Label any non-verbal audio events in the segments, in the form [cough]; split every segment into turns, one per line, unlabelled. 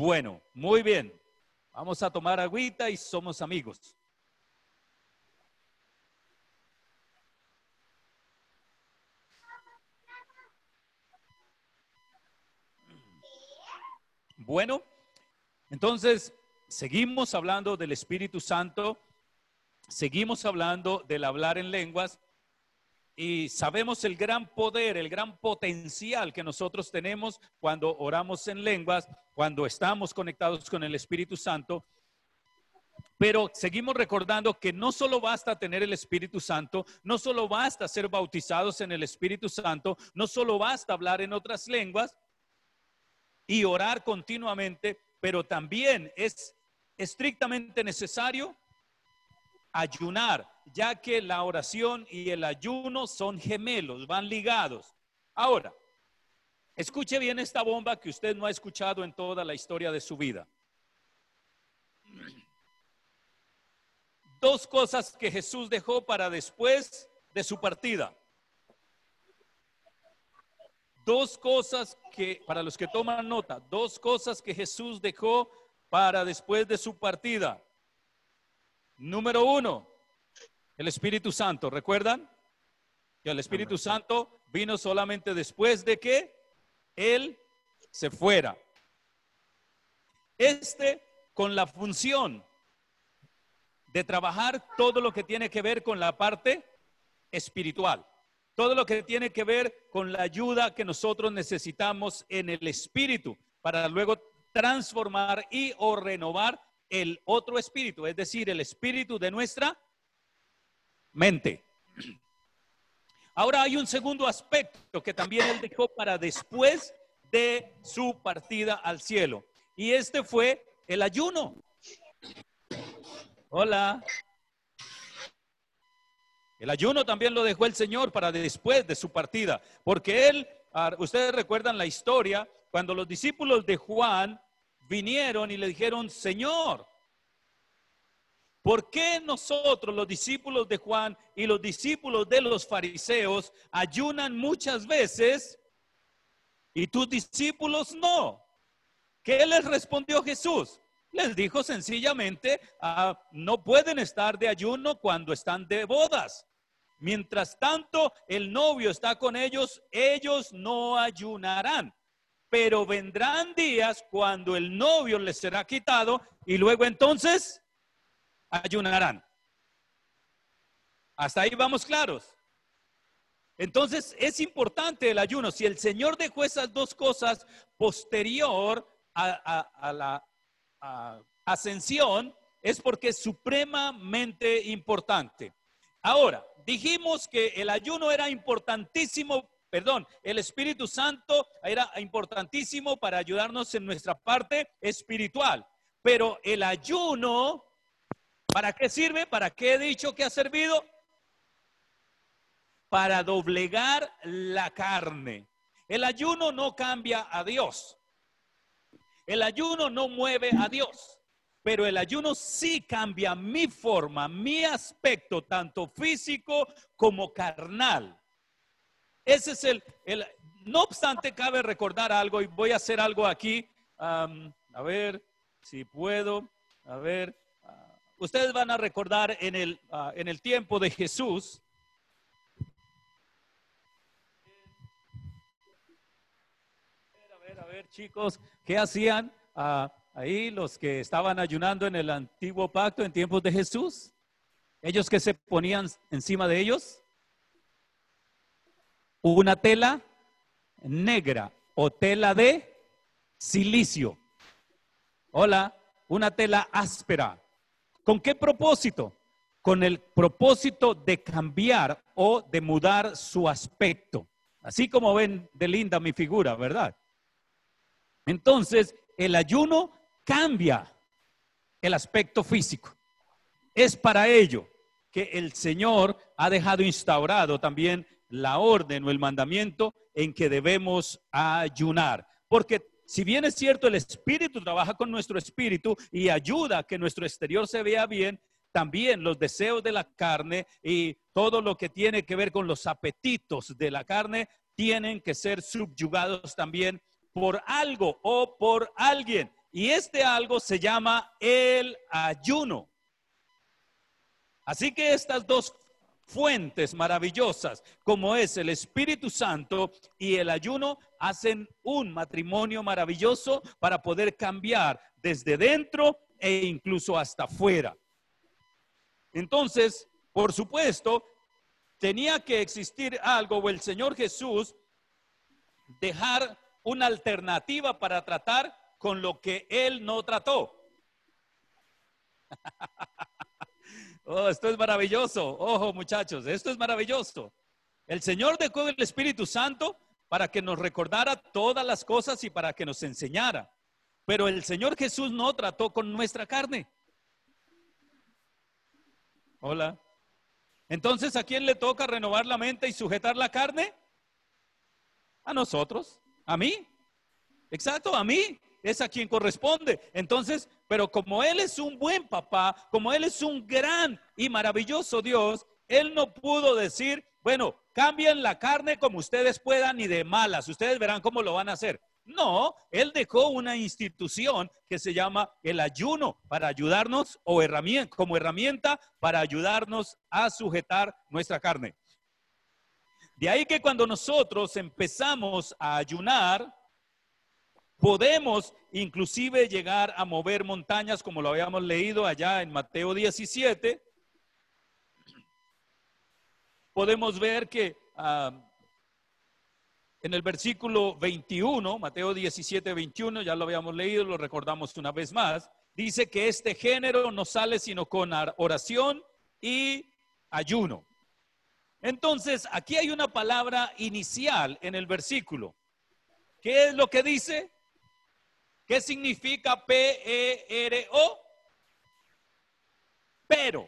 Bueno, muy bien. Vamos a tomar agüita y somos amigos. Bueno, entonces seguimos hablando del Espíritu Santo, seguimos hablando del hablar en lenguas y sabemos el gran poder, el gran potencial que nosotros tenemos cuando oramos en lenguas, cuando estamos conectados con el Espíritu Santo. Pero seguimos recordando que no solo basta tener el Espíritu Santo, no solo basta ser bautizados en el Espíritu Santo, no solo basta hablar en otras lenguas y orar continuamente, pero también es estrictamente necesario ayunar, ya que la oración y el ayuno son gemelos, van ligados. Ahora, escuche bien esta bomba que usted no ha escuchado en toda la historia de su vida. Dos cosas que Jesús dejó para después de su partida. Dos cosas que, para los que toman nota, dos cosas que Jesús dejó para después de su partida. Número uno, el Espíritu Santo. ¿Recuerdan? Que el Espíritu Santo vino solamente después de que Él se fuera. Este con la función de trabajar todo lo que tiene que ver con la parte espiritual. Todo lo que tiene que ver con la ayuda que nosotros necesitamos en el espíritu para luego transformar y o renovar el otro espíritu, es decir, el espíritu de nuestra mente. Ahora hay un segundo aspecto que también él dejó para después de su partida al cielo. Y este fue el ayuno. Hola. El ayuno también lo dejó el Señor para después de su partida, porque él, ah, ustedes recuerdan la historia, cuando los discípulos de Juan vinieron y le dijeron, Señor, ¿por qué nosotros, los discípulos de Juan y los discípulos de los fariseos, ayunan muchas veces y tus discípulos no? ¿Qué les respondió Jesús? Les dijo sencillamente, ah, no pueden estar de ayuno cuando están de bodas. Mientras tanto, el novio está con ellos, ellos no ayunarán pero vendrán días cuando el novio les será quitado y luego entonces ayunarán. Hasta ahí vamos claros. Entonces es importante el ayuno. Si el Señor dejó esas dos cosas posterior a, la ascensión, es porque es supremamente importante. Ahora, dijimos que el ayuno era importantísimo perdón, el Espíritu Santo era importantísimo para ayudarnos en nuestra parte espiritual. Pero el ayuno, ¿para qué sirve? ¿Para qué he dicho que ha servido? Para doblegar la carne. El ayuno no cambia a Dios. El ayuno no mueve a Dios. Pero el ayuno sí cambia mi forma, mi aspecto, tanto físico como carnal. Ese es el, no obstante, cabe recordar algo y voy a hacer algo aquí. a ver si puedo. A ver, ustedes van a recordar en el, ah, en el tiempo de Jesús. A ver, a ver, chicos, ¿qué hacían ah, ahí los que estaban ayunando en el antiguo pacto en tiempos de Jesús? Ellos que se ponían encima de ellos una tela negra o tela de silicio. Hola, una tela áspera. ¿Con qué propósito? Con el propósito de cambiar o de mudar su aspecto. Así como ven de linda mi figura, ¿verdad? Entonces, el ayuno cambia el aspecto físico. Es para ello que el Señor ha dejado instaurado también la orden o el mandamiento en que debemos ayunar. Porque si bien es cierto, el Espíritu trabaja con nuestro espíritu y ayuda a que nuestro exterior se vea bien, también los deseos de la carne y todo lo que tiene que ver con los apetitos de la carne tienen que ser subyugados también por algo o por alguien. y este algo se llama el ayuno. Así que estas dos fuentes maravillosas, como es el Espíritu Santo y el ayuno, hacen un matrimonio maravilloso para poder cambiar desde dentro e incluso hasta afuera. Entonces, por supuesto, tenía que existir algo o el Señor Jesús dejar una alternativa para tratar con lo que Él no trató. [laughs] oh, esto es maravilloso. Ojo, muchachos, esto es maravilloso. El Señor dejó el Espíritu Santo para que nos recordara todas las cosas y para que nos enseñara. Pero el Señor Jesús no trató con nuestra carne. Hola. Entonces, ¿a quién le toca renovar la mente y sujetar la carne? A nosotros, a mí. Exacto, a mí. Es a quien corresponde. Entonces, pero como Él es un buen papá, como Él es un gran y maravilloso Dios, Él no pudo decir, bueno, cambien la carne como ustedes puedan y de malas. Ustedes verán cómo lo van a hacer. No, él dejó una institución que se llama el ayuno para ayudarnos o herramienta, como herramienta para ayudarnos a sujetar nuestra carne. De ahí que cuando nosotros empezamos a ayunar, podemos inclusive llegar a mover montañas, como lo habíamos leído allá en Mateo 17. Podemos ver que ah, en el versículo 21, Mateo 17, 21, ya lo habíamos leído, lo recordamos una vez más, dice que este género no sale sino con oración y ayuno. Entonces, aquí hay una palabra inicial en el versículo. ¿Qué es lo que dice? ¿Qué significa P-E-R-O? Pero.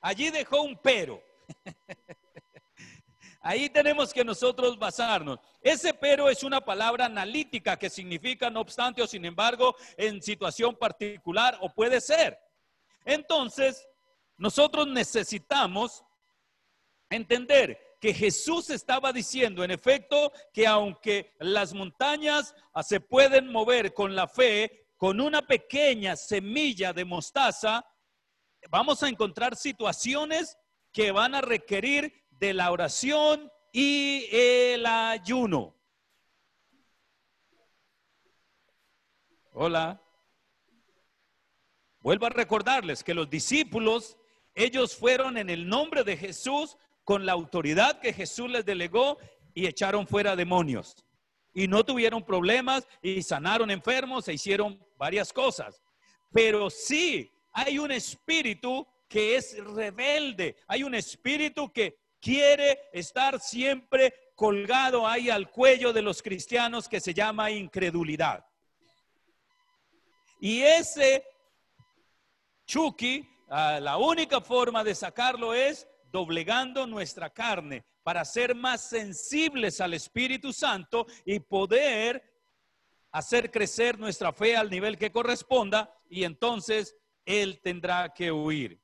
Allí dejó un pero. [laughs] Ahí tenemos que nosotros basarnos. Ese pero es una palabra analítica que significa no obstante o sin embargo en situación particular o puede ser. Entonces, nosotros necesitamos entender que Jesús estaba diciendo, en efecto, que aunque las montañas ah, se pueden mover con la fe, con una pequeña semilla de mostaza, vamos a encontrar situaciones que van a requerir de la oración y el ayuno. Hola. Vuelvo a recordarles que los discípulos, ellos fueron en el nombre de Jesús con la autoridad que Jesús les delegó y echaron fuera demonios. Y no tuvieron problemas y sanaron enfermos e hicieron varias cosas. Pero sí hay un espíritu que es rebelde, hay un espíritu que quiere estar siempre colgado ahí al cuello de los cristianos que se llama incredulidad. Y ese Chucky, ah, la única forma de sacarlo es doblegando nuestra carne para ser más sensibles al Espíritu Santo y poder hacer crecer nuestra fe al nivel que corresponda y entonces Él tendrá que huir.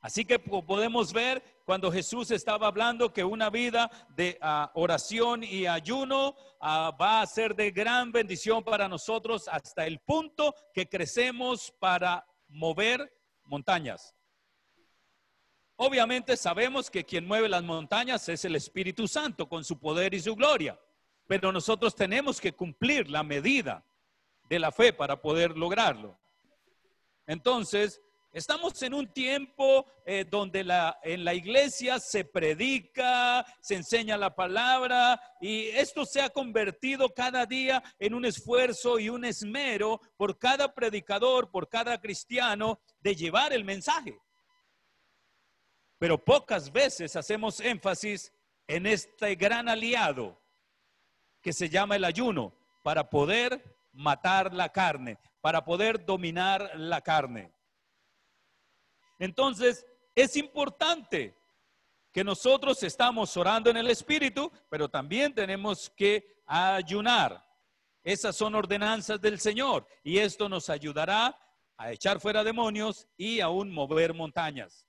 Así que podemos ver cuando Jesús estaba hablando que una vida de ah, oración y ayuno ah, va a ser de gran bendición para nosotros hasta el punto que crecemos para mover montañas. Obviamente sabemos que quien mueve las montañas es el Espíritu Santo con su poder y su gloria, pero nosotros tenemos que cumplir la medida de la fe para poder lograrlo. Entonces, Estamos en un tiempo eh, donde la, en la iglesia se predica, se enseña la palabra y esto se ha convertido cada día en un esfuerzo y un esmero por cada predicador, por cada cristiano de llevar el mensaje. Pero pocas veces hacemos énfasis en este gran aliado que se llama el ayuno para poder matar la carne, para poder dominar la carne. Entonces, es importante que nosotros estamos orando en el Espíritu, pero también tenemos que ayunar. Esas son ordenanzas del Señor y esto nos ayudará a echar fuera demonios y aún mover montañas.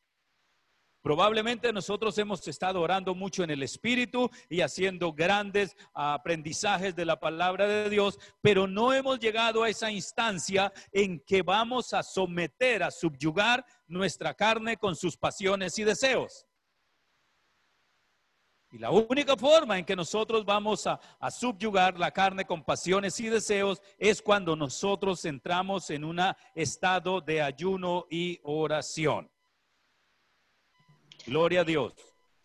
Probablemente nosotros hemos estado orando mucho en el Espíritu y haciendo grandes aprendizajes de la palabra de Dios, pero no hemos llegado a esa instancia en que vamos a someter, a subyugar nuestra carne con sus pasiones y deseos. Y la única forma en que nosotros vamos a, subyugar la carne con pasiones y deseos es cuando nosotros entramos en un estado de ayuno y oración. Gloria a Dios.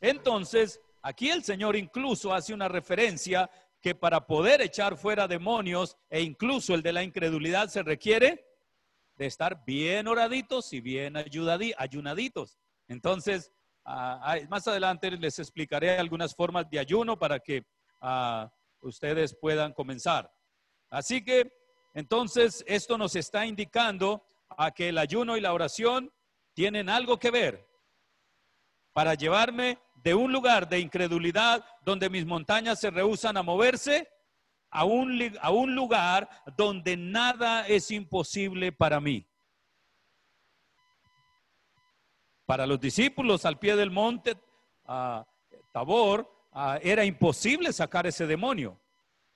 Entonces, aquí el Señor incluso hace una referencia que para poder echar fuera demonios e incluso el de la incredulidad se requiere de estar bien oraditos y bien ayunaditos. Entonces, ah, más adelante les explicaré algunas formas de ayuno para que ah, ustedes puedan comenzar. Así que, entonces, esto nos está indicando a que el ayuno y la oración tienen algo que ver para llevarme de un lugar de incredulidad donde mis montañas se rehusan a moverse a un, a un lugar donde nada es imposible para mí. Para los discípulos al pie del monte Tabor era imposible sacar ese demonio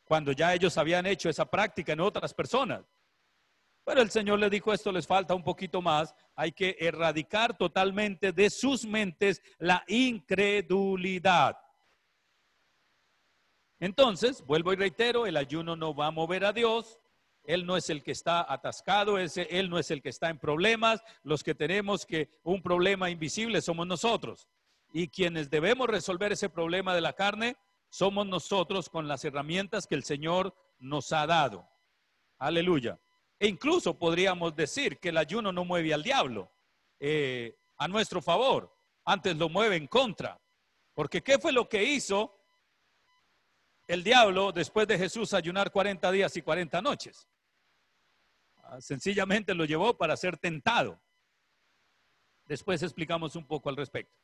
cuando ya ellos habían hecho esa práctica en otras personas. Pero el Señor le dijo, esto les falta un poquito más, hay que erradicar totalmente de sus mentes la incredulidad. Entonces, vuelvo y reitero, el ayuno no va a mover a Dios, Él no es el que está atascado, Él no es el que está en problemas, los que tenemos que un problema invisible somos nosotros. Y quienes debemos resolver ese problema de la carne somos nosotros con las herramientas que el Señor nos ha dado. Aleluya. E incluso podríamos decir que el ayuno no mueve al diablo eh, a nuestro favor, antes lo mueve en contra. Porque ¿qué fue lo que hizo el diablo después de Jesús ayunar 40 días y 40 noches? Ah, sencillamente lo llevó para ser tentado. Después explicamos un poco al respecto.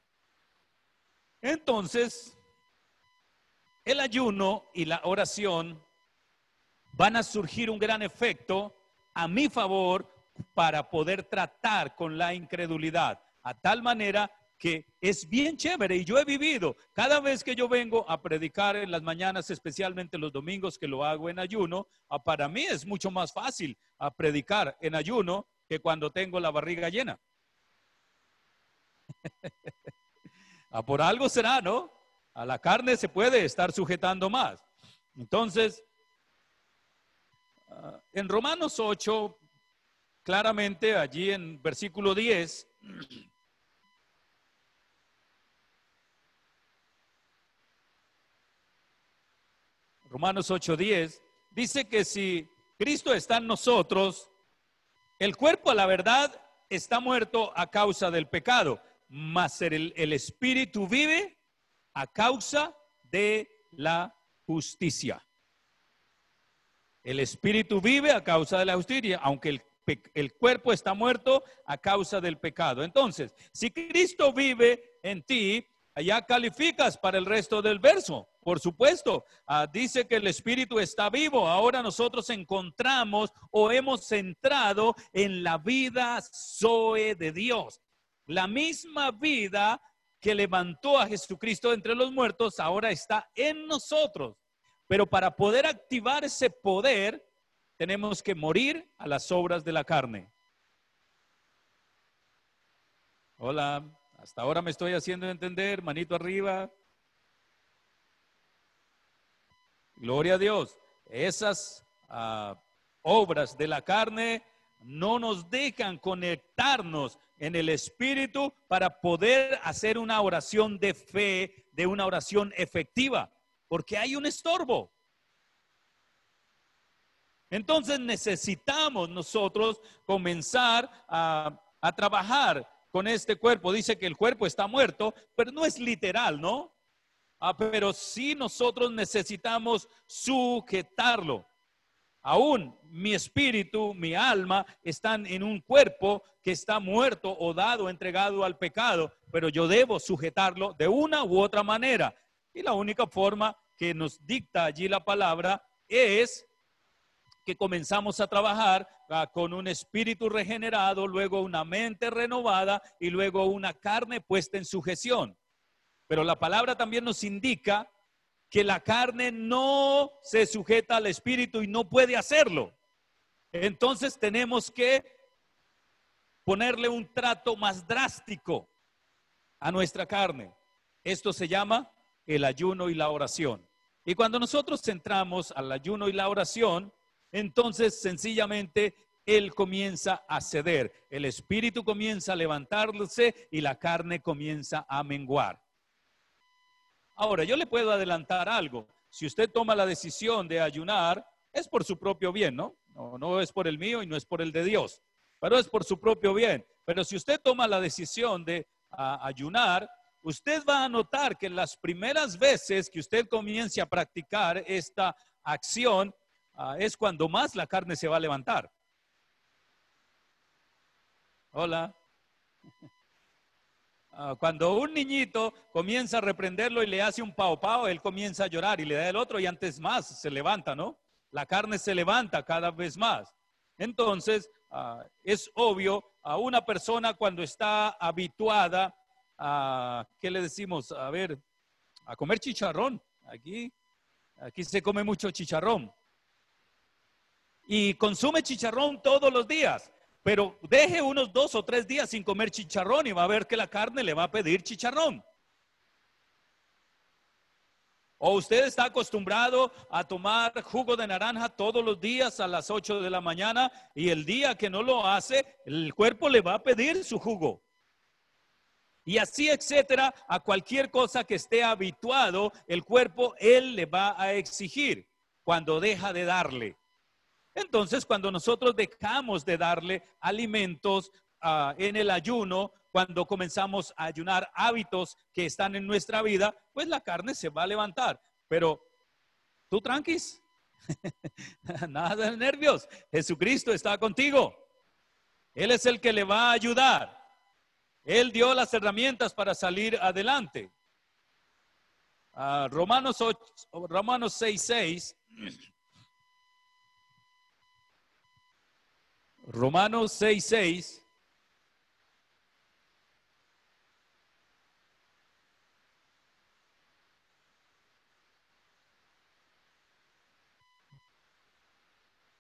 Entonces, el ayuno y la oración van a surgir un gran efecto a mi favor para poder tratar con la incredulidad, a tal manera que es bien chévere y yo he vivido, cada vez que yo vengo a predicar en las mañanas, especialmente los domingos que lo hago en ayuno, ah, para mí es mucho más fácil a predicar en ayuno que cuando tengo la barriga llena. a [laughs] ah, por algo será, ¿no? A la carne se puede estar sujetando más. Entonces, en Romanos 8, claramente allí en versículo 10, Romanos 8:10, dice que si Cristo está en nosotros, el cuerpo a la verdad está muerto a causa del pecado, mas el, el espíritu vive a causa de la justicia. El espíritu vive a causa de la justicia, aunque el, cuerpo está muerto a causa del pecado. Entonces, si Cristo vive en ti, ya calificas para el resto del verso. Por supuesto, ah, dice que el Espíritu está vivo. Ahora nosotros encontramos o hemos entrado en la vida Zoe de Dios. La misma vida que levantó a Jesucristo entre los muertos ahora está en nosotros. Pero para poder activar ese poder, tenemos que morir a las obras de la carne. Hola, hasta ahora me estoy haciendo entender, manito arriba. Gloria a Dios. Esas ah, obras de la carne no nos dejan conectarnos en el Espíritu para poder hacer una oración de fe, de una oración efectiva porque hay un estorbo. Entonces necesitamos nosotros comenzar a, trabajar con este cuerpo. Dice que el cuerpo está muerto, pero no es literal, ¿no? Ah, pero sí nosotros necesitamos sujetarlo. Aún mi espíritu, mi alma están en un cuerpo que está muerto o dado, entregado al pecado, pero yo debo sujetarlo de una u otra manera. Y la única forma que nos dicta allí la palabra es que comenzamos a trabajar ah, con un espíritu regenerado, luego una mente renovada y luego una carne puesta en sujeción. Pero la palabra también nos indica que la carne no se sujeta al espíritu y no puede hacerlo. Entonces tenemos que ponerle un trato más drástico a nuestra carne. Esto se llama el ayuno y la oración. Y cuando nosotros entramos al ayuno y la oración, entonces sencillamente Él comienza a ceder, el espíritu comienza a levantarse y la carne comienza a menguar. Ahora, yo le puedo adelantar algo. Si usted toma la decisión de ayunar, es por su propio bien, ¿no? No, no es por el mío y no es por el de Dios, pero es por su propio bien. Pero si usted toma la decisión de ayunar, usted va a notar que las primeras veces que usted comience a practicar esta acción, Ah, es cuando más la carne se va a levantar. Hola. [laughs] Ah, cuando un niñito comienza a reprenderlo y le hace un pao pao, él comienza a llorar y le da el otro y antes más se levanta, ¿no? La carne se levanta cada vez más. Entonces, ah, es obvio, a una persona cuando está habituada a, ¿qué le decimos? A ver, a comer chicharrón. Aquí, aquí se come mucho chicharrón y consume chicharrón todos los días, pero deje unos dos o tres días sin comer chicharrón y va a ver que la carne le va a pedir chicharrón. O usted está acostumbrado a tomar jugo de naranja todos los días a las 8 de la mañana y el día que no lo hace, el cuerpo le va a pedir su jugo. Y así, etcétera, a cualquier cosa que esté habituado, el cuerpo, él le va a exigir cuando deja de darle. Entonces, cuando nosotros dejamos de darle alimentos ah, en el ayuno, cuando comenzamos a ayunar hábitos que están en nuestra vida, pues la carne se va a levantar. Pero tú tranquis, [laughs] nada de nervios. Jesucristo está contigo. Él es el que le va a ayudar. Él dio las herramientas para salir adelante. Ah, Romanos, 8, Romanos 6, 6 Romanos 6, 6.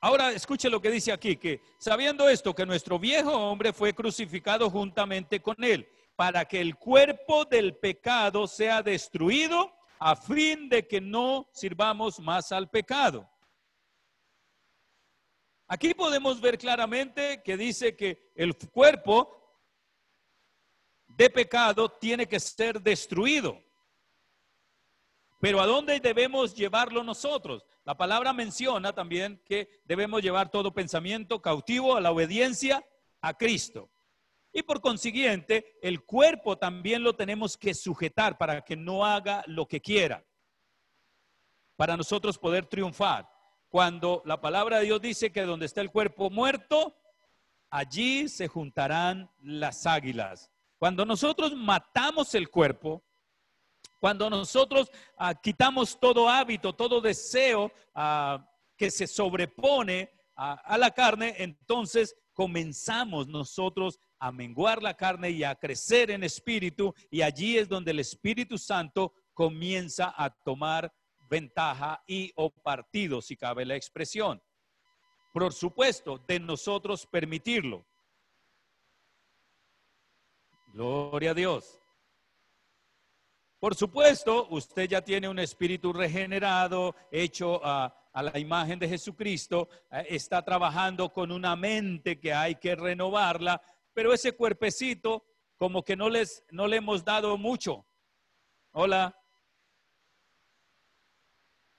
Ahora escuche lo que dice aquí, que sabiendo esto, que nuestro viejo hombre fue crucificado juntamente con él, para que el cuerpo del pecado sea destruido, a fin de que no sirvamos más al pecado. Aquí podemos ver claramente que dice que el cuerpo de pecado tiene que ser destruido. Pero ¿a dónde debemos llevarlo nosotros? La palabra menciona también que debemos llevar todo pensamiento cautivo a la obediencia a Cristo. Y por consiguiente, el cuerpo también lo tenemos que sujetar para que no haga lo que quiera, para nosotros poder triunfar cuando la palabra de Dios dice que donde está el cuerpo muerto, allí se juntarán las águilas. Cuando nosotros matamos el cuerpo, cuando nosotros ah, quitamos todo hábito, todo deseo ah, que se sobrepone a la carne, entonces comenzamos nosotros a menguar la carne y a crecer en espíritu y allí es donde el Espíritu Santo comienza a tomar ventaja y o partido, si cabe la expresión. Por supuesto, de nosotros permitirlo. Gloria a Dios. Por supuesto, usted ya tiene un espíritu regenerado, hecho a, la imagen de Jesucristo, eh, está trabajando con una mente que hay que renovarla, pero ese cuerpecito como que no les no le hemos dado mucho. Hola.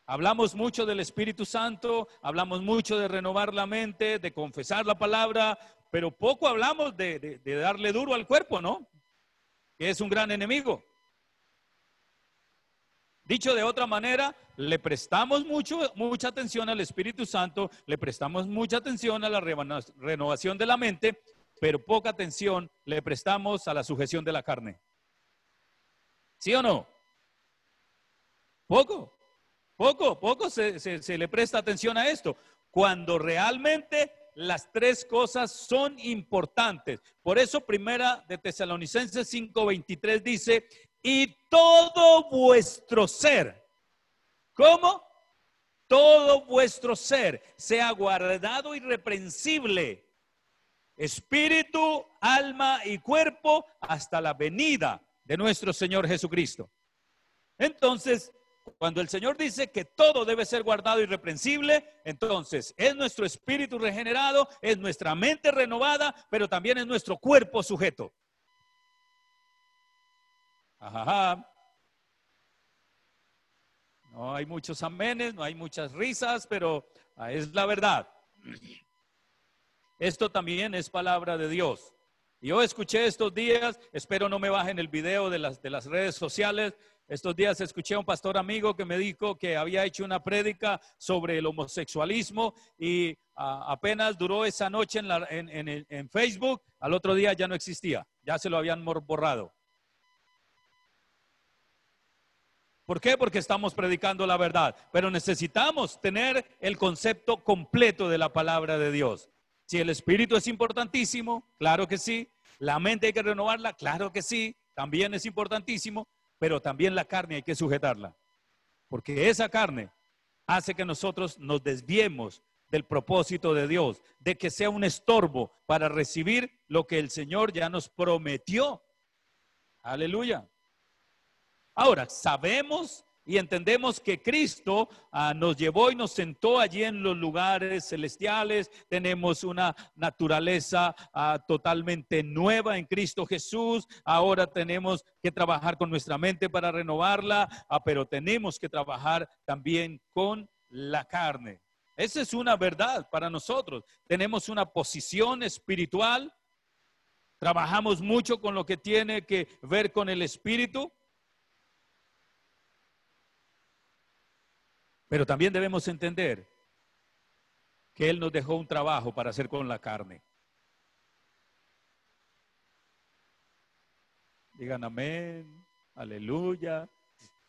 Hablamos mucho del Espíritu Santo, hablamos mucho de renovar la mente, de confesar la palabra, pero poco hablamos de, darle duro al cuerpo, ¿no? Que es un gran enemigo. Dicho de otra manera, le prestamos mucho, mucha atención al Espíritu Santo, le prestamos mucha atención a la renovación de la mente, pero poca atención le prestamos a la sujeción de la carne. ¿Sí o no? Poco. Poco, poco se, le presta atención a esto. cuando realmente las tres cosas son importantes. Por eso primera de Tesalonicenses 5:23 dice, y todo vuestro ser, ¿cómo? Todo vuestro ser sea guardado irreprensible, espíritu, alma y cuerpo, hasta la venida de nuestro Señor Jesucristo. Entonces, cuando el Señor dice que todo debe ser guardado irreprensible, entonces es nuestro espíritu regenerado, es nuestra mente renovada, pero también es nuestro cuerpo sujeto. Ajá. No hay muchos amenes, no hay muchas risas, pero ah, es la verdad. Esto también es palabra de Dios. Yo escuché estos días, espero no me bajen el video de las, de las redes sociales, estos días escuché a un pastor amigo que me dijo que había hecho una prédica sobre el homosexualismo y ah, apenas duró esa noche en, en, Facebook, al otro día ya no existía, ya se lo habían borrado. ¿Por qué? Porque estamos predicando la verdad, pero necesitamos tener el concepto completo de la palabra de Dios. Si el espíritu es importantísimo, claro que sí. La mente hay que renovarla, claro que sí, también es importantísimo pero también la carne hay que sujetarla, porque esa carne hace que nosotros nos desviemos del propósito de Dios, de que sea un estorbo para recibir lo que el Señor ya nos prometió. Aleluya. Ahora, sabemos y entendemos que Cristo ah, nos llevó y nos sentó allí en los lugares celestiales. Tenemos una naturaleza ah, totalmente nueva en Cristo Jesús. Ahora tenemos que trabajar con nuestra mente para renovarla, ah, pero tenemos que trabajar también con la carne. Esa es una verdad para nosotros. Tenemos una posición espiritual. Trabajamos mucho con lo que tiene que ver con el espíritu Pero también debemos entender que Él nos dejó un trabajo para hacer con la carne. Digan amén, aleluya,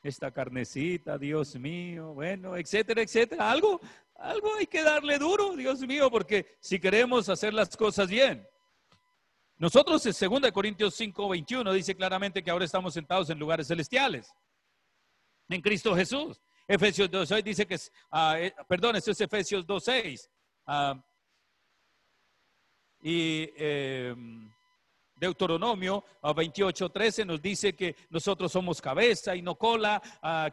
esta carnecita, Dios mío, bueno, etcétera, etcétera. Algo, algo hay que darle duro, Dios mío, porque si queremos hacer las cosas bien. Nosotros en 2 Corintios 5, 21 dice claramente que ahora estamos sentados en lugares celestiales, en Cristo Jesús. Efesios 2.6 dice que eh, perdón, esto es Efesios 2.6. Ah, y eh, Deuteronomio 28.13 ah, nos dice que nosotros somos cabeza y no cola,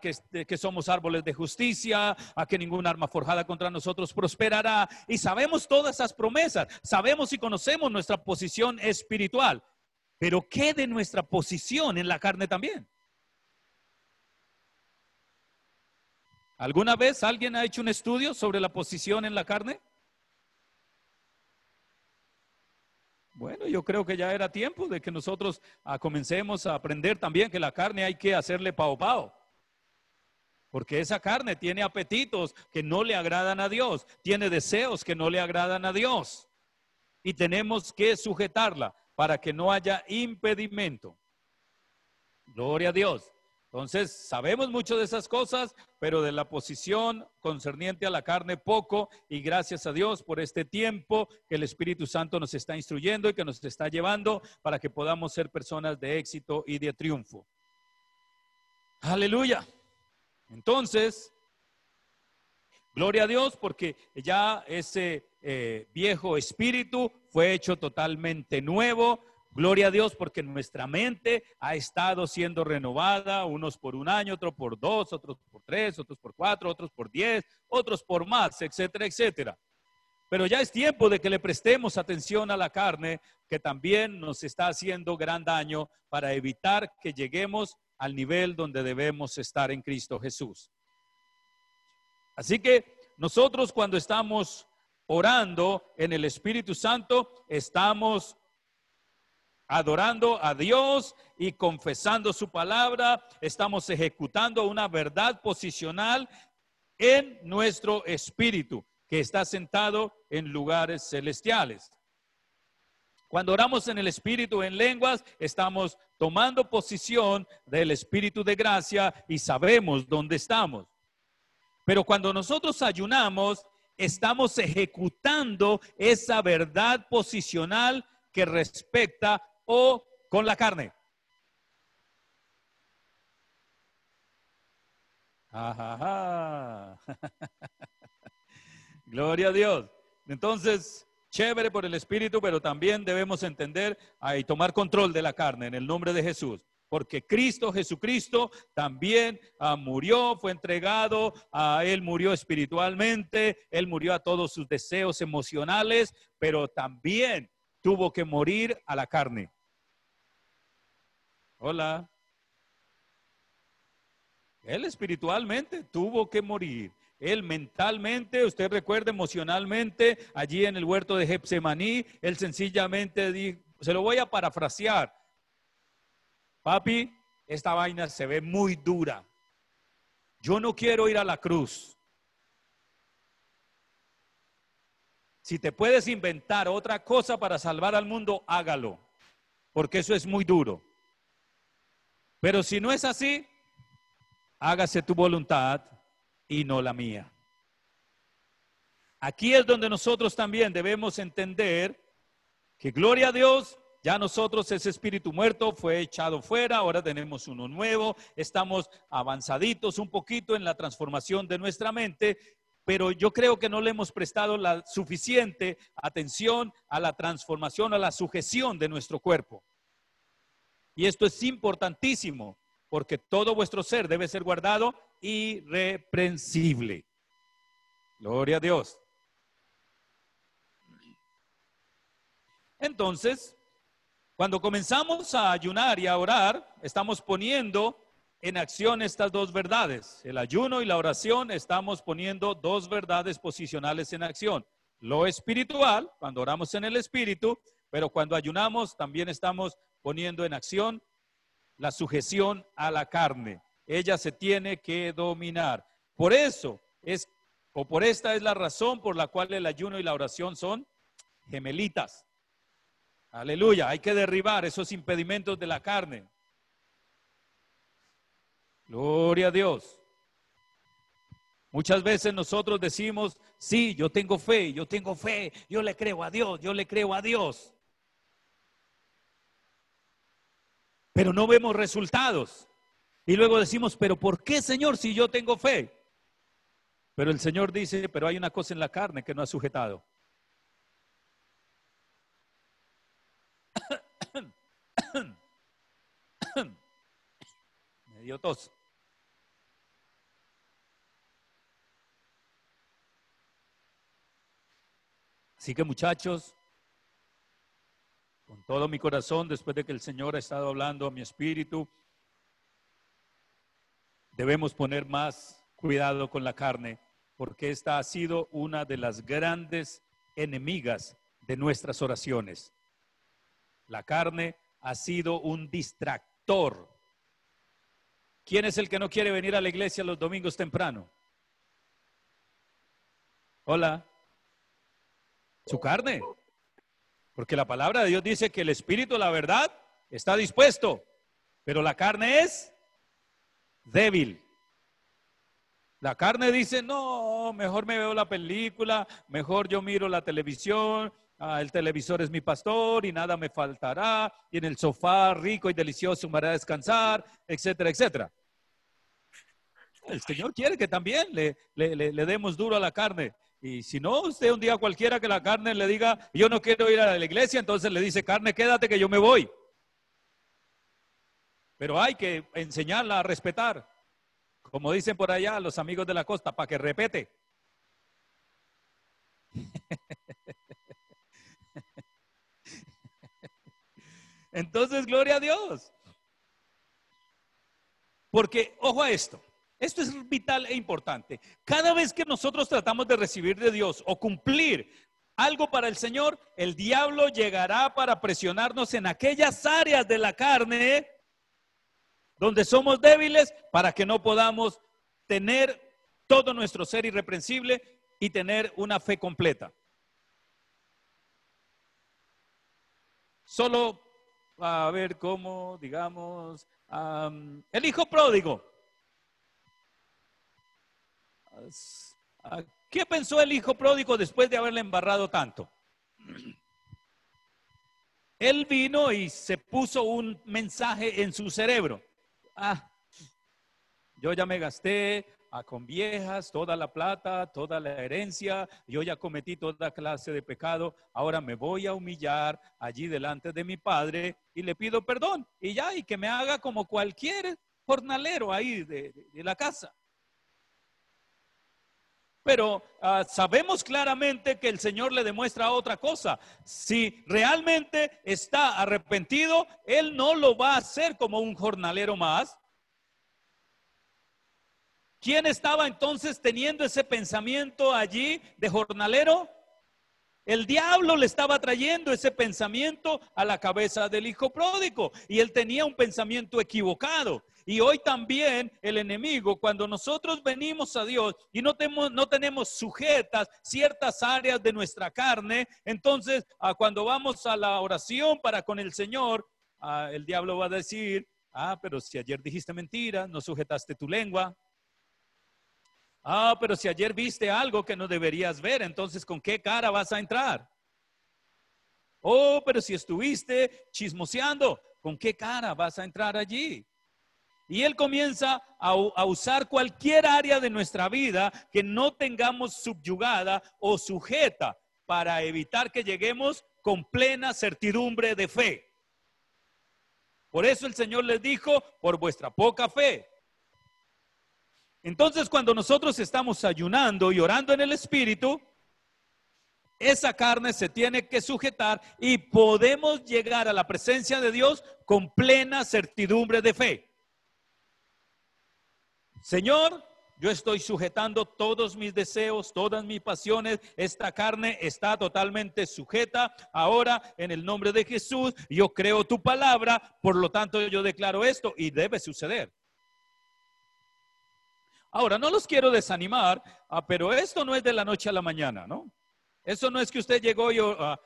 que, que, somos árboles de justicia, a que ningún arma forjada contra nosotros prosperará. Y sabemos todas esas promesas, sabemos y conocemos nuestra posición espiritual. Pero ¿qué de nuestra posición en la carne también? ¿Alguna vez alguien ha hecho un estudio sobre la posición en la carne? Bueno, yo creo que ya era tiempo de que nosotros ah, comencemos a aprender también que la carne hay que hacerle pao pao. Porque esa carne tiene apetitos que no le agradan a Dios, tiene deseos que no le agradan a Dios. Y tenemos que sujetarla para que no haya impedimento. Gloria a Dios. Entonces, sabemos mucho de esas cosas, pero de la posición concerniente a la carne poco, y gracias a Dios por este tiempo que el Espíritu Santo nos está instruyendo y que nos está llevando para que podamos ser personas de éxito y de triunfo. Aleluya. Entonces, gloria a Dios porque ya ese eh, viejo espíritu fue hecho totalmente nuevo Gloria a Dios porque nuestra mente ha estado siendo renovada, unos por un año, otros por dos, otros por tres, otros por cuatro, otros por diez, otros por más, etcétera, etcétera. Pero ya es tiempo de que le prestemos atención a la carne, que también nos está haciendo gran daño para evitar que lleguemos al nivel donde debemos estar en Cristo Jesús. Así que nosotros cuando estamos orando en el Espíritu Santo, estamos adorando a Dios y confesando su palabra, estamos ejecutando una verdad posicional en nuestro espíritu que está sentado en lugares celestiales. Cuando oramos en el Espíritu en lenguas, estamos tomando posición del Espíritu de gracia y sabemos dónde estamos. Pero cuando nosotros ayunamos, estamos ejecutando esa verdad posicional que respecta o con la carne. [laughs] Gloria a Dios. Entonces, chévere por el Espíritu, pero también debemos entender y tomar control de la carne en el nombre de Jesús. Porque Cristo, Jesucristo, también ah, murió, fue entregado, a Él murió espiritualmente, Él murió a todos sus deseos emocionales, pero también tuvo que morir a la carne. Hola. Él espiritualmente tuvo que morir. Él mentalmente, usted recuerda emocionalmente, allí en el huerto de Getsemaní, él sencillamente dijo, se lo voy a parafrasear. Papi, esta vaina se ve muy dura. Yo no quiero ir a la cruz. Si te puedes inventar otra cosa para salvar al mundo, hágalo, porque eso es muy duro. Pero si no es así, hágase tu voluntad y no la mía. Aquí es donde nosotros también debemos entender que gloria a Dios, ya nosotros ese espíritu muerto fue echado fuera, ahora tenemos uno nuevo, estamos avanzaditos un poquito en la transformación de nuestra mente, pero yo creo que no le hemos prestado la suficiente atención a la transformación, a la sujeción de nuestro cuerpo. Y esto es importantísimo porque todo vuestro ser debe ser guardado irreprensible. Gloria a Dios. Entonces, cuando comenzamos a ayunar y a orar, estamos poniendo en acción estas dos verdades. El ayuno y la oración estamos poniendo dos verdades posicionales en acción. Lo espiritual, cuando oramos en el espíritu, pero cuando ayunamos también estamos poniendo en acción la sujeción a la carne. Ella se tiene que dominar. Por eso es, o por esta es la razón por la cual el ayuno y la oración son gemelitas. Aleluya, hay que derribar esos impedimentos de la carne. Gloria a Dios. Muchas veces nosotros decimos, sí, yo tengo fe, yo tengo fe, yo le creo a Dios, yo le creo a Dios. Pero no vemos resultados. Y luego decimos, pero ¿por qué, Señor, si yo tengo fe? Pero el Señor dice, pero hay una cosa en la carne que no ha sujetado. [coughs] Me dio tos. Así que muchachos, todo mi corazón, después de que el Señor ha estado hablando a mi espíritu, debemos poner más cuidado con la carne, porque esta ha sido una de las grandes enemigas de nuestras oraciones. La carne ha sido un distractor. ¿Quién es el que no quiere venir a la iglesia los domingos temprano? Hola. Su carne. Porque la palabra de Dios dice que el espíritu, la verdad, está dispuesto, pero la carne es débil. La carne dice, no, mejor me veo la película, mejor yo miro la televisión, ah, el televisor es mi pastor y nada me faltará, y en el sofá rico y delicioso me hará descansar, etcétera, etcétera. El Señor quiere que también le, le demos duro a la carne. Y si no, usted un día cualquiera que la carne le diga, yo no quiero ir a la iglesia, entonces le dice, carne, quédate que yo me voy. Pero hay que enseñarla a respetar. Como dicen por allá los amigos de la costa, para que repete. [laughs] Entonces, gloria a Dios. Porque, ojo a esto, esto es vital e importante. Cada vez que nosotros tratamos de recibir de Dios o cumplir algo para el Señor, el diablo llegará para presionarnos en aquellas áreas de la carne donde somos débiles para que no podamos tener todo nuestro ser irreprensible y tener una fe completa. Solo a ver cómo, digamos, el hijo pródigo. ¿Qué pensó el hijo pródigo después de haberle embarrado tanto? Él vino y se puso un mensaje en su cerebro. Ah, yo ya me gasté a con viejas toda la plata, toda la herencia, yo ya cometí toda clase de pecado, ahora me voy a humillar allí delante de mi padre y le pido perdón y ya, y que me haga como cualquier jornalero ahí de, la casa. Pero ah, sabemos claramente que el Señor le demuestra otra cosa. Si realmente está arrepentido, Él no lo va a hacer como un jornalero más. ¿Quién estaba entonces teniendo ese pensamiento allí de jornalero? El diablo le estaba trayendo ese pensamiento a la cabeza del hijo pródigo y él tenía un pensamiento equivocado. Y hoy también el enemigo, cuando nosotros venimos a Dios y no tenemos, no tenemos sujetas ciertas áreas de nuestra carne, entonces ah, cuando vamos a la oración para con el Señor, ah, el diablo va a decir, ah, pero si ayer dijiste mentira, no sujetaste tu lengua. Ah, pero si ayer viste algo que no deberías ver, entonces ¿con qué cara vas a entrar? Oh, pero si estuviste chismoseando, ¿con qué cara vas a entrar allí? Y Él comienza a, usar cualquier área de nuestra vida que no tengamos subyugada o sujeta para evitar que lleguemos con plena certidumbre de fe. Por eso el Señor les dijo, por vuestra poca fe. Entonces cuando nosotros estamos ayunando y orando en el Espíritu, esa carne se tiene que sujetar y podemos llegar a la presencia de Dios con plena certidumbre de fe. Señor, yo estoy sujetando todos mis deseos, todas mis pasiones. Esta carne está totalmente sujeta. Ahora, en el nombre de Jesús, yo creo tu palabra. Por lo tanto, yo declaro esto y debe suceder. Ahora, no los quiero desanimar, ah, pero esto no es de la noche a la mañana, ¿no? Eso no es que usted llegó y ah,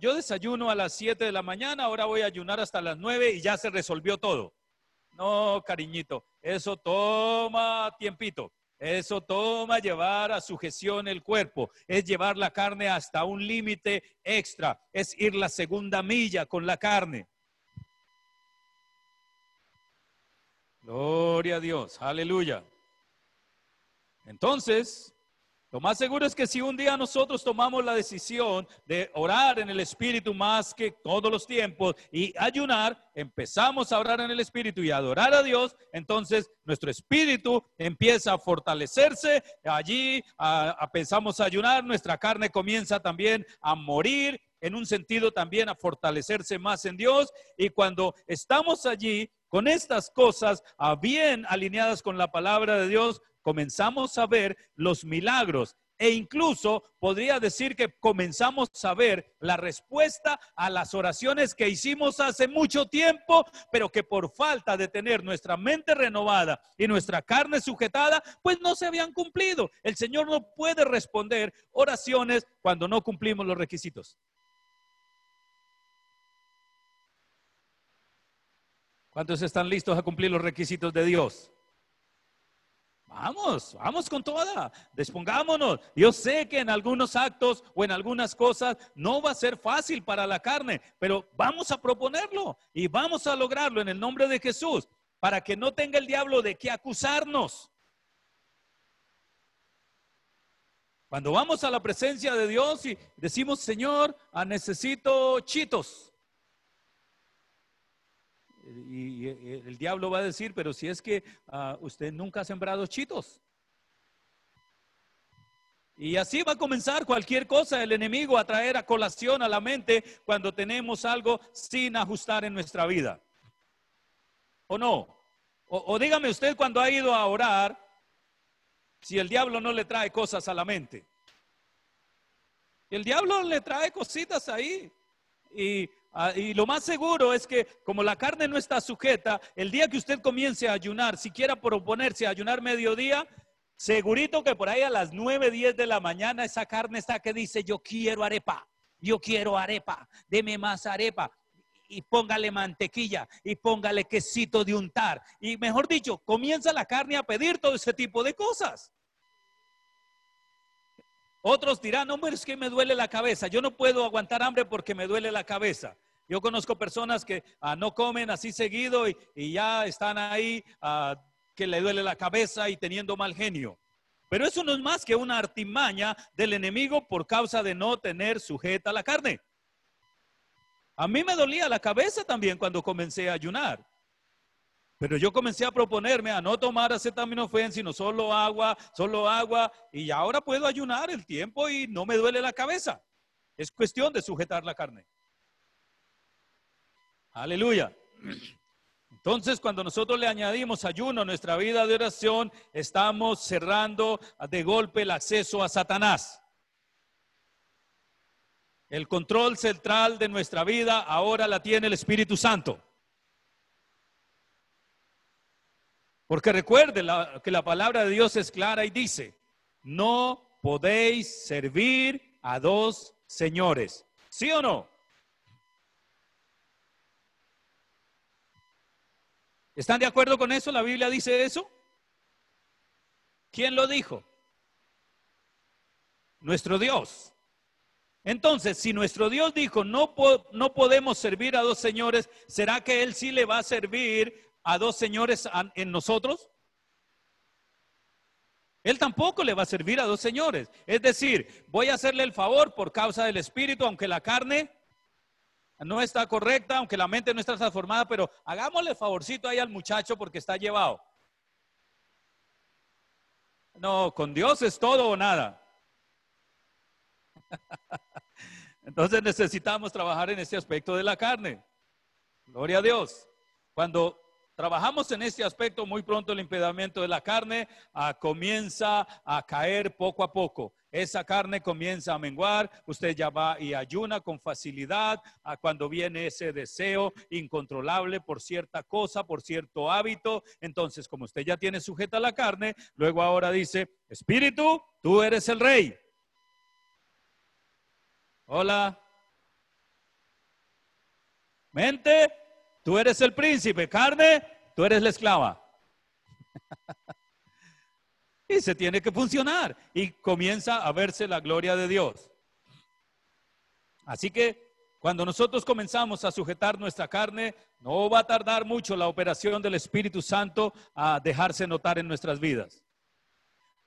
yo desayuno a las 7 de la mañana, ahora voy a ayunar hasta las 9 y ya se resolvió todo. No, cariñito, eso toma tiempito. Eso toma llevar a sujeción el cuerpo, es llevar la carne hasta un límite extra, es ir la segunda milla con la carne. Gloria a Dios, aleluya. Entonces, lo más seguro es que si un día nosotros tomamos la decisión de orar en el Espíritu más que todos los tiempos y ayunar, empezamos a orar en el Espíritu y adorar a Dios, entonces nuestro espíritu empieza a fortalecerse, allí a, pensamos a ayunar, nuestra carne comienza también a morir, en un sentido también a fortalecerse más en Dios. Y cuando estamos allí con estas cosas bien alineadas con la palabra de Dios, comenzamos a ver los milagros e incluso podría decir que comenzamos a ver la respuesta a las oraciones que hicimos hace mucho tiempo, pero que por falta de tener nuestra mente renovada y nuestra carne sujetada, pues no se habían cumplido. El Señor no puede responder oraciones cuando no cumplimos los requisitos. ¿Cuántos están listos a cumplir los requisitos de Dios? Vamos, vamos con toda, despongámonos. Yo sé que en algunos actos o en algunas cosas no va a ser fácil para la carne, pero vamos a proponerlo y vamos a lograrlo en el nombre de Jesús para que no tenga el diablo de qué acusarnos. Cuando vamos a la presencia de Dios y decimos, Señor, ah, necesito chitos y, el diablo va a decir, pero si es que ah, usted nunca ha sembrado chitos. Y así va a comenzar cualquier cosa el enemigo a traer a colación a la mente cuando tenemos algo sin ajustar en nuestra vida. ¿O no? O, dígame usted cuando ha ido a orar, si el diablo no le trae cosas a la mente. El diablo le trae cositas ahí. Y Ah, y lo más seguro es que como la carne no está sujeta, el día que usted comience a ayunar, si quiera proponerse a ayunar mediodía, segurito que por ahí a las 9, 10 de la mañana esa carne está que dice, yo quiero arepa, yo quiero arepa, deme más arepa. Y póngale mantequilla y póngale quesito de untar. Y mejor dicho, comienza la carne a pedir todo ese tipo de cosas. Otros dirán, pero es que me duele la cabeza. Yo no puedo aguantar hambre porque me duele la cabeza. Yo conozco personas que ah, no comen así seguido y, ya están ahí ah, que le duele la cabeza y teniendo mal genio. Pero eso no es más que una artimaña del enemigo por causa de no tener sujeta la carne. A mí me dolía la cabeza también cuando comencé a ayunar. Pero yo comencé a proponerme a no tomar acetaminofén, sino solo agua, solo agua, y ahora puedo ayunar el tiempo y no me duele la cabeza. Es cuestión de sujetar la carne. Aleluya. Entonces, cuando nosotros le añadimos ayuno a nuestra vida de oración, estamos cerrando de golpe el acceso a Satanás. El control central de nuestra vida ahora la tiene el Espíritu Santo. Porque recuerde que la palabra de Dios es clara y dice, no podéis servir a dos señores. ¿Sí o no? ¿Están de acuerdo con eso? ¿La Biblia dice eso? ¿Quién lo dijo? Nuestro Dios. Entonces, si nuestro Dios dijo, no, no podemos servir a dos señores, ¿será que Él sí le va a servir a dos señores en nosotros? Él tampoco le va a servir a dos señores. Es decir, voy a hacerle el favor por causa del Espíritu, aunque la carne no está correcta, aunque la mente no está transformada, pero hagámosle favorcito ahí al muchacho porque está llevado. No, con Dios es todo o nada. [laughs] Entonces necesitamos trabajar en este aspecto de la carne. Gloria a Dios. Cuando trabajamos en este aspecto, muy pronto el impedimento de la carne ah, comienza a caer poco a poco. Esa carne comienza a menguar, usted ya va y ayuna con facilidad ah, cuando viene ese deseo incontrolable por cierta cosa, por cierto hábito. Entonces, como usted ya tiene sujeta la carne, luego ahora dice, Espíritu, tú eres el rey. Hola. Mente, Tú eres el príncipe, carne, tú eres la esclava. [laughs] y se tiene que funcionar y comienza a verse la gloria de Dios. Así que cuando nosotros comenzamos a sujetar nuestra carne, no va a tardar mucho la operación del Espíritu Santo a dejarse notar en nuestras vidas.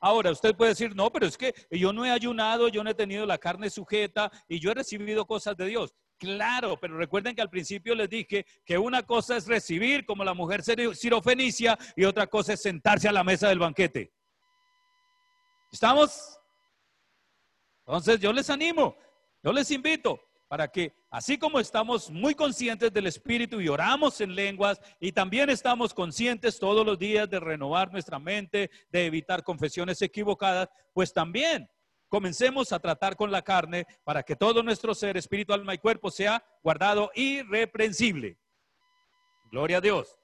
Ahora, usted puede decir, no, pero es que yo no he ayunado, yo no he tenido la carne sujeta y yo he recibido cosas de Dios. Claro, pero recuerden que al principio les dije que una cosa es recibir como la mujer sirofenicia y otra cosa es sentarse a la mesa del banquete. ¿Estamos? Entonces yo les animo, yo les invito para que así como estamos muy conscientes del Espíritu y oramos en lenguas y también estamos conscientes todos los días de renovar nuestra mente, de evitar confesiones equivocadas, pues también comencemos a tratar con la carne para que todo nuestro ser, espíritu, alma y cuerpo sea guardado irreprensible. Gloria a Dios.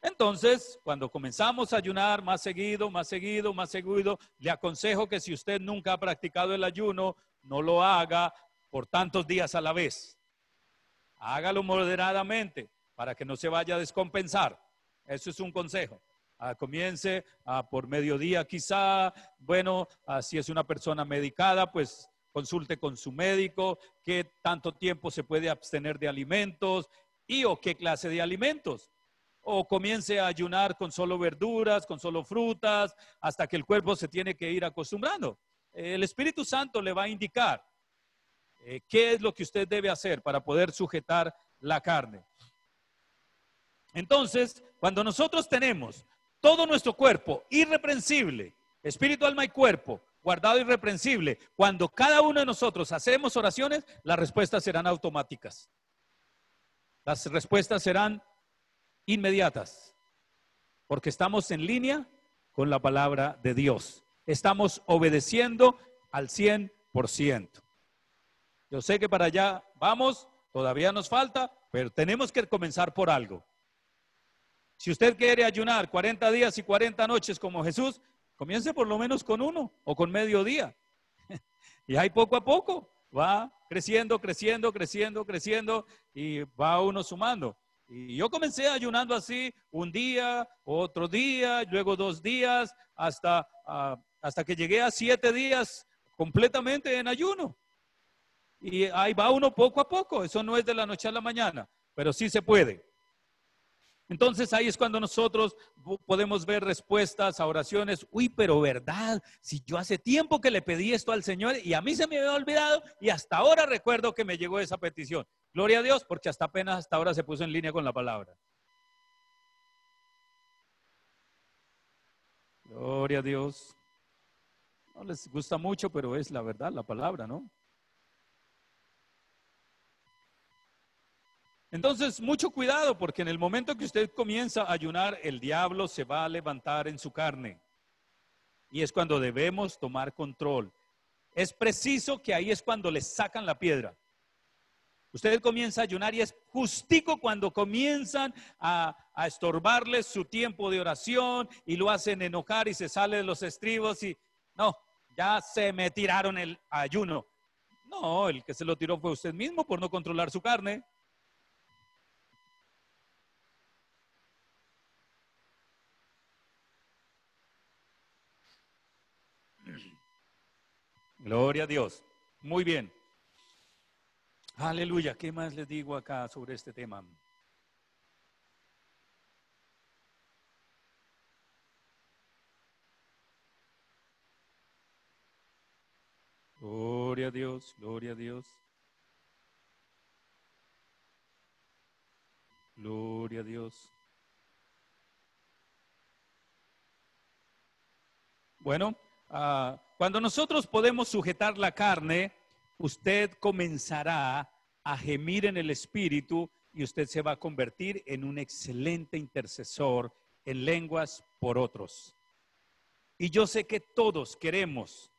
Entonces, cuando comenzamos a ayunar más seguido, más seguido, más seguido, le aconsejo que si usted nunca ha practicado el ayuno, no lo haga por tantos días a la vez. Hágalo moderadamente para que no se vaya a descompensar. Eso es un consejo comience por mediodía quizá, bueno, si es una persona medicada, pues consulte con su médico qué tanto tiempo se puede abstener de alimentos y o qué clase de alimentos. O comience a ayunar con solo verduras, con solo frutas, hasta que el cuerpo se tiene que ir acostumbrando. El Espíritu Santo le va a indicar eh, qué es lo que usted debe hacer para poder sujetar la carne. Entonces, cuando nosotros tenemos todo nuestro cuerpo irreprensible, espíritu, alma y cuerpo, guardado irreprensible, cuando cada uno de nosotros hacemos oraciones, las respuestas serán automáticas. Las respuestas serán inmediatas, porque estamos en línea con la palabra de Dios. Estamos obedeciendo al 100%. Yo sé que para allá vamos, todavía nos falta, pero tenemos que comenzar por algo. Si usted quiere ayunar 40 días y 40 noches como Jesús, comience por lo menos con uno o con medio día. [laughs] y ahí poco a poco va creciendo, creciendo, creciendo, creciendo y va uno sumando. Y yo comencé ayunando así un día, otro día, luego dos días, hasta, ah, hasta que llegué a siete días completamente en ayuno. Y ahí va uno poco a poco, eso no es de la noche a la mañana, pero sí se puede. Entonces ahí es cuando nosotros podemos ver respuestas a oraciones. Uy, pero verdad, si yo hace tiempo que le pedí esto al Señor y a mí se me había olvidado y hasta ahora recuerdo que me llegó esa petición. Gloria a Dios, porque hasta apenas hasta ahora se puso en línea con la palabra. Gloria a Dios. No les gusta mucho, pero es la verdad, la palabra, ¿no? Entonces, mucho cuidado porque en el momento que usted comienza a ayunar, el diablo se va a levantar en su carne. Y es cuando debemos tomar control. Es preciso que ahí es cuando le sacan la piedra. Usted comienza a ayunar y es justico cuando comienzan a, a estorbarles su tiempo de oración y lo hacen enojar y se sale de los estribos y no, ya se me tiraron el ayuno. No, el que se lo tiró fue usted mismo por no controlar su carne. Gloria a Dios. Muy bien. Aleluya. ¿Qué más les digo acá sobre este tema? Gloria a Dios, gloria a Dios. Gloria a Dios. Bueno, uh, cuando nosotros podemos sujetar la carne, usted comenzará a gemir en el espíritu y usted se va a convertir en un excelente intercesor en lenguas por otros. Y yo sé que todos queremos.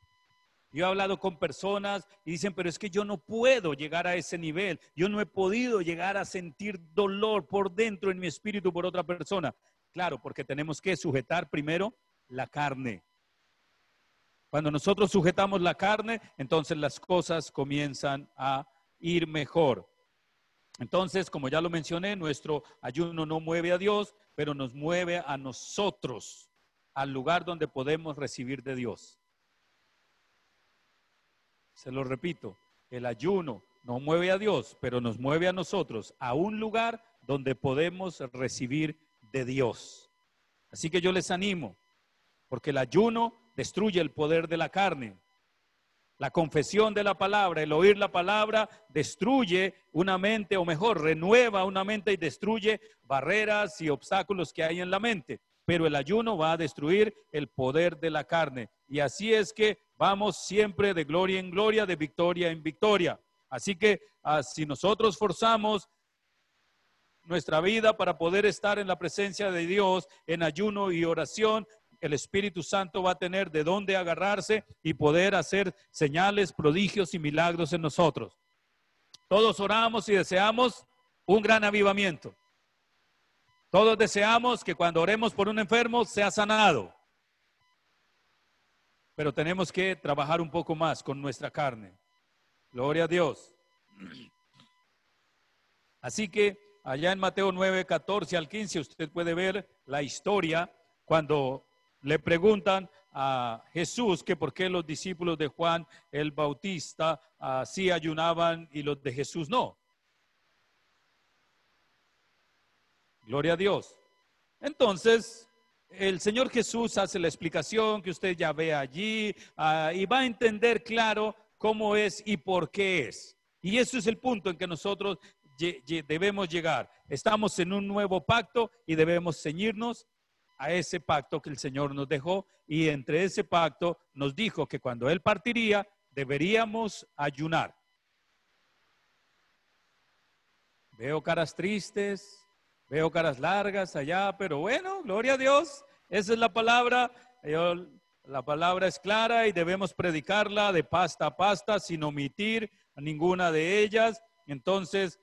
Yo he hablado con personas y dicen, pero es que yo no puedo llegar a ese nivel. Yo no he podido llegar a sentir dolor por dentro en mi espíritu por otra persona. Claro, porque tenemos que sujetar primero la carne. Cuando nosotros sujetamos la carne, entonces las cosas comienzan a ir mejor. Entonces, como ya lo mencioné, nuestro ayuno no mueve a Dios, pero nos mueve a nosotros, al lugar donde podemos recibir de Dios. Se lo repito, el ayuno no mueve a Dios, pero nos mueve a nosotros a un lugar donde podemos recibir de Dios. Así que yo les animo, porque el ayuno destruye el poder de la carne. La confesión de la palabra, el oír la palabra, destruye una mente, o mejor, renueva una mente y destruye barreras y obstáculos que hay en la mente. Pero el ayuno va a destruir el poder de la carne. Y así es que vamos siempre de gloria en gloria, de victoria en victoria. Así que ah, si nosotros forzamos nuestra vida para poder estar en la presencia de Dios en ayuno y oración, el Espíritu Santo va a tener de dónde agarrarse y poder hacer señales, prodigios y milagros en nosotros. Todos oramos y deseamos un gran avivamiento. Todos deseamos que cuando oremos por un enfermo sea sanado. Pero tenemos que trabajar un poco más con nuestra carne. Gloria a Dios. Así que allá en Mateo 9, 14 al 15 usted puede ver la historia cuando le preguntan a Jesús que por qué los discípulos de Juan el Bautista uh, ayunaban y los de Jesús no. Gloria a Dios. Entonces, el Señor Jesús hace la explicación que usted ya ve allí uh, y va a entender claro cómo es y por qué es. Y eso es el punto en que nosotros debemos llegar. Estamos en un nuevo pacto y debemos ceñirnos a ese pacto que el Señor nos dejó y entre ese pacto nos dijo que cuando Él partiría deberíamos ayunar. Veo caras tristes, veo caras largas allá, pero bueno, gloria a Dios, esa es la palabra. la palabra es clara y debemos predicarla de pasta a pasta sin omitir ninguna de ellas. Entonces,